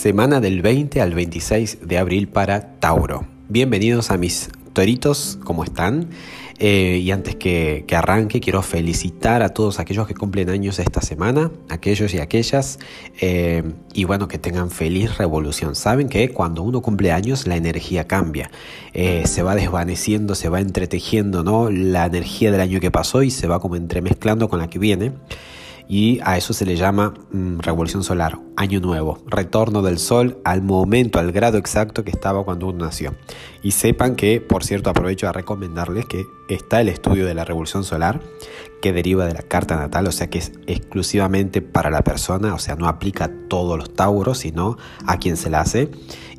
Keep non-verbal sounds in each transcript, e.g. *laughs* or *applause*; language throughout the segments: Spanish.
Semana del 20 al 26 de abril para Tauro. Bienvenidos a mis toritos, ¿cómo están? Eh, y antes que, arranque, quiero felicitar a todos aquellos que cumplen años esta semana, aquellos y aquellas, eh, y bueno, que tengan feliz revolución. Saben que cuando uno cumple años, la energía cambia, eh, se va desvaneciendo, se va entretejiendo, ¿no? La energía del año que pasó y se va como entremezclando con la que viene y a eso se le llama mm, revolución solar, año nuevo, retorno del sol al momento, al grado exacto que estaba cuando uno nació. Y sepan que, por cierto, aprovecho a recomendarles que está el estudio de la revolución solar que deriva de la carta natal, o sea que es exclusivamente para la persona, o sea, no aplica todos los tauros, sino a quien se la hace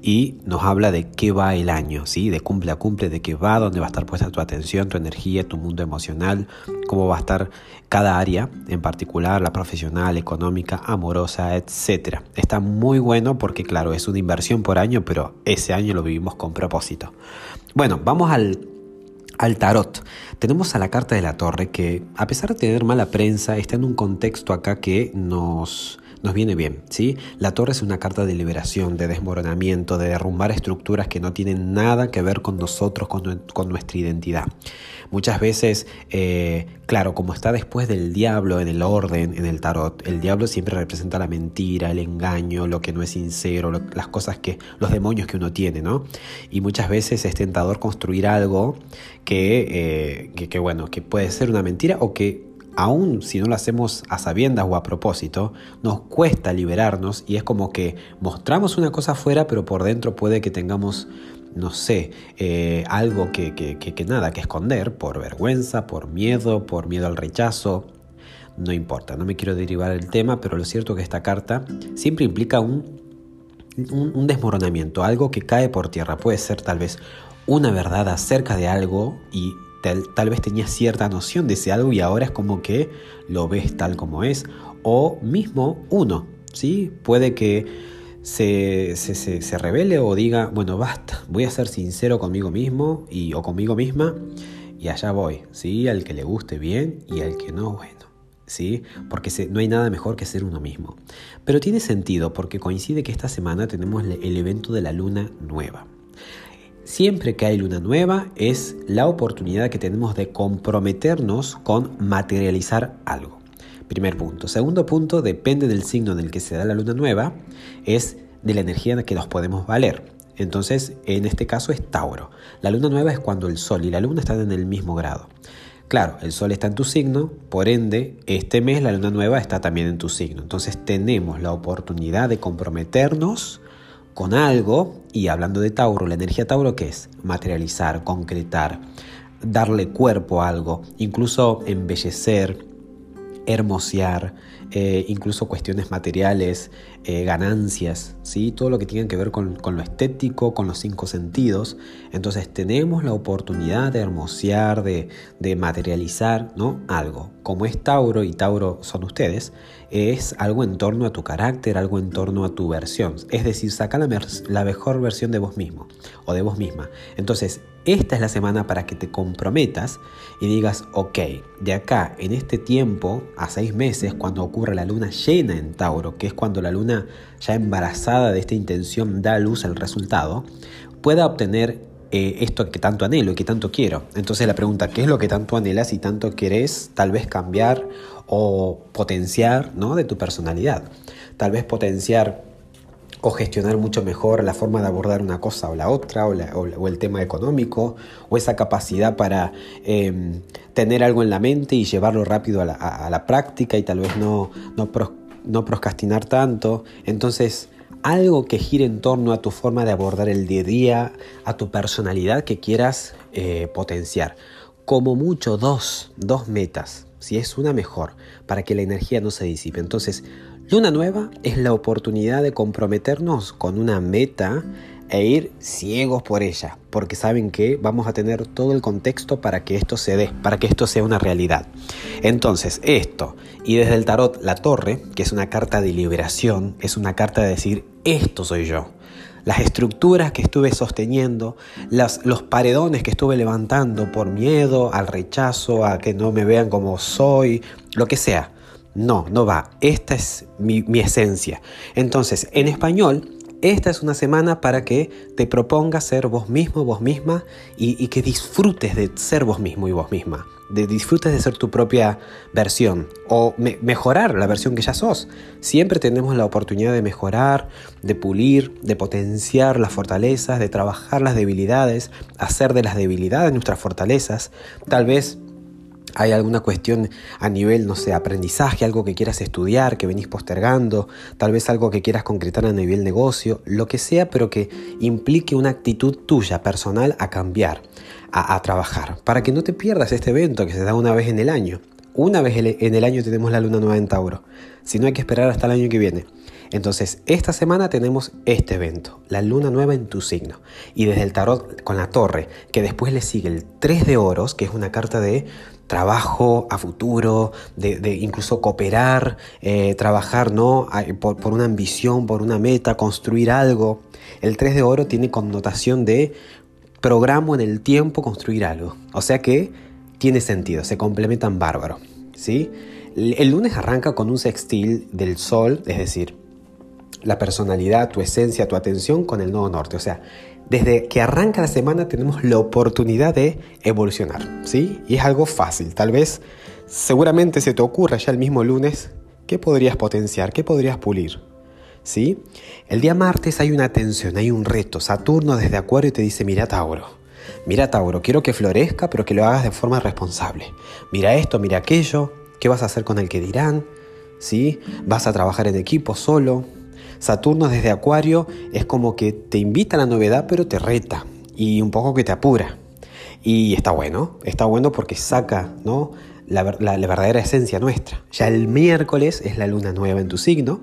y nos habla de qué va el año, ¿sí? de cumple a cumple, de qué va, dónde va a estar puesta tu atención, tu energía, tu mundo emocional, cómo va a estar cada área, en particular la profesional, económica, amorosa, etc. Está muy bueno porque claro, es una inversión por año, pero ese año lo vivimos con propósito. Bueno, vamos al al tarot. Tenemos a la carta de la torre que, a pesar de tener mala prensa, está en un contexto acá que nos, nos viene bien. ¿sí? La torre es una carta de liberación, de desmoronamiento, de derrumbar estructuras que no tienen nada que ver con nosotros, con, nuestra identidad. Muchas veces, eh, claro, como está después del diablo en el orden, en el tarot, el diablo siempre representa la mentira, el engaño, lo que no es sincero, las cosas que, los demonios que uno tiene, ¿no? Y muchas veces es tentador construir algo que, eh, que bueno, que puede ser una mentira o que aún si no lo hacemos a sabiendas o a propósito, nos cuesta liberarnos y es como que mostramos una cosa afuera, pero por dentro puede que tengamos, no sé, eh, algo que, que, nada que esconder por vergüenza, por miedo, por miedo al rechazo. No importa, no me quiero derivar el tema, pero lo cierto es que esta carta siempre implica un, un desmoronamiento, algo que cae por tierra. Puede ser tal vez una verdad acerca de algo y tal, vez tenías cierta noción de ese algo y ahora es como que lo ves tal como es. O mismo uno, ¿sí? Puede que se, se, revele o diga, bueno, basta, voy a ser sincero conmigo mismo y, o conmigo misma y allá voy, ¿sí? Al que le guste bien y al que no, bueno. ¿Sí? Porque no hay nada mejor que ser uno mismo. Pero tiene sentido porque coincide que esta semana tenemos el evento de la luna nueva. Siempre que hay luna nueva es la oportunidad que tenemos de comprometernos con materializar algo. Primer punto. Segundo punto, depende del signo en el que se da la luna nueva, es de la energía en la que nos podemos valer. Entonces, en este caso es Tauro. La luna nueva es cuando el Sol y la luna están en el mismo grado. Claro, el Sol está en tu signo, por ende, este mes la luna nueva está también en tu signo. Entonces tenemos la oportunidad de comprometernos con algo, y hablando de Tauro, la energía Tauro, ¿qué es? Materializar, concretar, darle cuerpo a algo, incluso embellecer, hermosear, eh, incluso cuestiones materiales, eh, ganancias, ¿sí? todo lo que tiene que ver con, lo estético, con los cinco sentidos. Entonces tenemos la oportunidad de hermosear, de, materializar ¿no? algo. Como es Tauro y Tauro son ustedes, es algo en torno a tu carácter, algo en torno a tu versión. Es decir, saca la, la mejor versión de vos mismo o de vos misma. Entonces, esta es la semana para que te comprometas y digas, ok, de acá en este tiempo, a seis meses, cuando ocurre la luna llena en Tauro, que es cuando la luna ya embarazada de esta intención da a luz al resultado, pueda obtener eh, esto que tanto anhelo y que tanto quiero. Entonces la pregunta, ¿qué es lo que tanto anhelas y tanto querés tal vez cambiar o potenciar ¿no? de tu personalidad? Tal vez potenciar o gestionar mucho mejor la forma de abordar una cosa o la otra, o, el tema económico, o esa capacidad para em, tener algo en la mente y llevarlo rápido a la, práctica y tal vez no, no, no procrastinar tanto. Entonces, algo que gire en torno a tu forma de abordar el día a día, a tu personalidad que quieras eh, potenciar. Como mucho dos, dos metas, si es una mejor, para que la energía no se disipe. Entonces, Luna nueva es la oportunidad de comprometernos con una meta e ir ciegos por ella, porque saben que vamos a tener todo el contexto para que esto se dé, para que esto sea una realidad. Entonces, esto, y desde el tarot la torre, que es una carta de liberación, es una carta de decir, esto soy yo. Las estructuras que estuve sosteniendo, los paredones que estuve levantando por miedo al rechazo, a que no me vean como soy, lo que sea no, no va. Esta es mi, esencia. Entonces, en español, esta es una semana para que te propongas ser vos mismo, vos misma y, que disfrutes de ser vos mismo y vos misma. De disfrutes de ser tu propia versión o mejorar la versión que ya sos. Siempre tenemos la oportunidad de mejorar, de pulir, de potenciar las fortalezas, de trabajar las debilidades, hacer de las debilidades nuestras fortalezas. Tal vez hay alguna cuestión a nivel, no sé, aprendizaje, algo que quieras estudiar, que venís postergando, tal vez algo que quieras concretar a nivel negocio, lo que sea, pero que implique una actitud tuya personal a cambiar, a, trabajar, para que no te pierdas este evento que se da una vez en el año. Una vez en el año tenemos la luna nueva en Tauro, si no hay que esperar hasta el año que viene. Entonces, esta semana tenemos este evento, la luna nueva en tu signo. Y desde el tarot con la torre, que después le sigue el 3 de oros, que es una carta de trabajo a futuro, de, incluso cooperar, eh, trabajar ¿no? Por, una ambición, por una meta, construir algo. El 3 de oro tiene connotación de programo en el tiempo, construir algo. O sea que tiene sentido, se complementan bárbaro. ¿sí? El lunes arranca con un sextil del sol, es decir, la personalidad, tu esencia, tu atención con el nodo norte. O sea, desde que arranca la semana tenemos la oportunidad de evolucionar, ¿sí? Y es algo fácil. Tal vez, seguramente se te ocurra ya el mismo lunes qué podrías potenciar, qué podrías pulir, ¿sí? El día martes hay una tensión, hay un reto. Saturno desde Acuario te dice, mira Tauro. Mira Tauro, quiero que florezca, pero que lo hagas de forma responsable. Mira esto, mira aquello, ¿qué vas a hacer con el que dirán? ¿Sí? ¿Vas a trabajar en equipo solo? Saturno desde Acuario es como que te invita a la novedad, pero te reta y un poco que te apura. Y está bueno, está bueno porque saca ¿no? la, verdadera esencia nuestra. Ya el miércoles es la luna nueva en tu signo.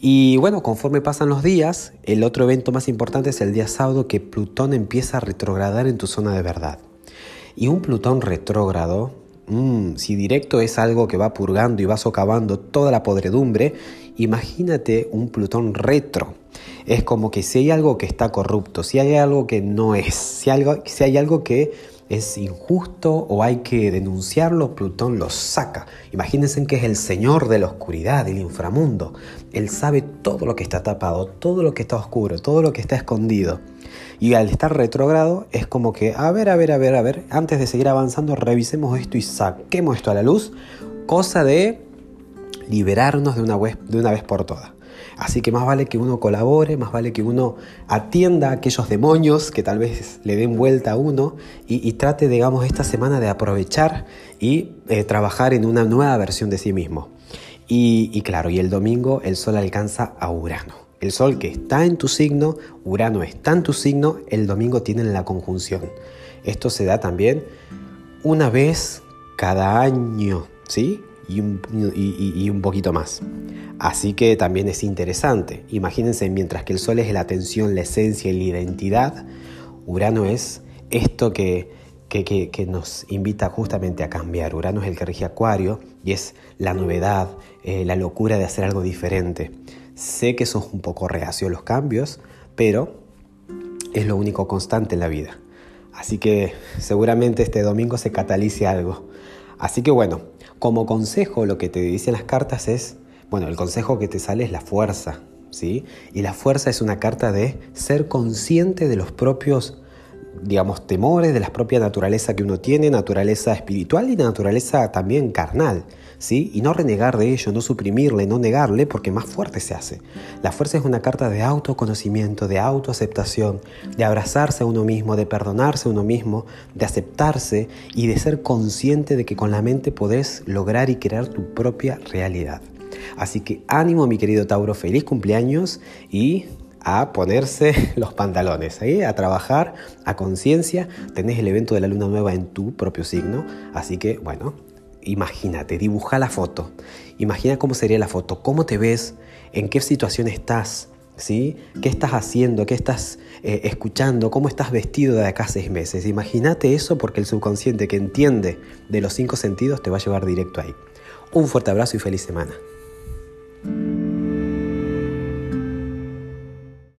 Y bueno, conforme pasan los días, el otro evento más importante es el día sábado que Plutón empieza a retrogradar en tu zona de verdad. Y un Plutón retrógrado, mm, si directo es algo que va purgando y va socavando toda la podredumbre, Imagínate un Plutón retro. Es como que si hay algo que está corrupto, si hay algo que no es, si, algo, si hay algo que es injusto o hay que denunciarlo, Plutón lo saca. Imagínense que es el señor de la oscuridad, del inframundo. Él sabe todo lo que está tapado, todo lo que está oscuro, todo lo que está escondido. Y al estar retrógrado es como que, a ver, a ver, a ver, a ver, antes de seguir avanzando, revisemos esto y saquemos esto a la luz. Cosa de liberarnos de una, vez, de una vez por todas. Así que más vale que uno colabore, más vale que uno atienda a aquellos demonios que tal vez le den vuelta a uno y, trate, digamos, esta semana de aprovechar y eh, trabajar en una nueva versión de sí mismo. Y, y claro, y el domingo el sol alcanza a Urano. El sol que está en tu signo, Urano está en tu signo, el domingo tienen la conjunción. Esto se da también una vez cada año, ¿sí? y un, poquito más. Así que también es interesante. Imagínense, mientras que el Sol es la atención, la esencia y la identidad, Urano es esto que, que, nos invita justamente a cambiar. Urano es el que rige Acuario y es la novedad, eh, la locura de hacer algo diferente. Sé que sos un poco reacio a los cambios, pero es lo único constante en la vida. Así que seguramente este domingo se catalice algo. Así que bueno, como consejo, lo que te dicen las cartas es, bueno, el consejo que te sale es la fuerza, ¿sí? Y la fuerza es una carta de ser consciente de los propios, digamos, temores, de la propia naturaleza que uno tiene, naturaleza espiritual y naturaleza también carnal. Y no renegar de ello, no suprimirle, no negarle, porque más fuerte se hace. La fuerza es una carta de autoconocimiento, de autoaceptación, de abrazarse a uno mismo, de perdonarse a uno mismo, de aceptarse y de ser consciente de que con la mente podés lograr y crear tu propia realidad. Así que ánimo mi querido Tauro, feliz cumpleaños y a ponerse *laughs* los pantalones, ¿eh? a trabajar a conciencia. Tenés el evento de la luna nueva en tu propio signo, así que bueno, imagínate, dibuja la foto. Imagina cómo sería la foto, cómo te ves, en qué situación estás, ¿sí? ¿Qué estás haciendo? ¿Qué estás eh, escuchando? ¿Cómo estás vestido de acá a seis meses? Imagínate eso porque el subconsciente que entiende de los cinco sentidos te va a llevar directo ahí. Un fuerte abrazo y feliz semana.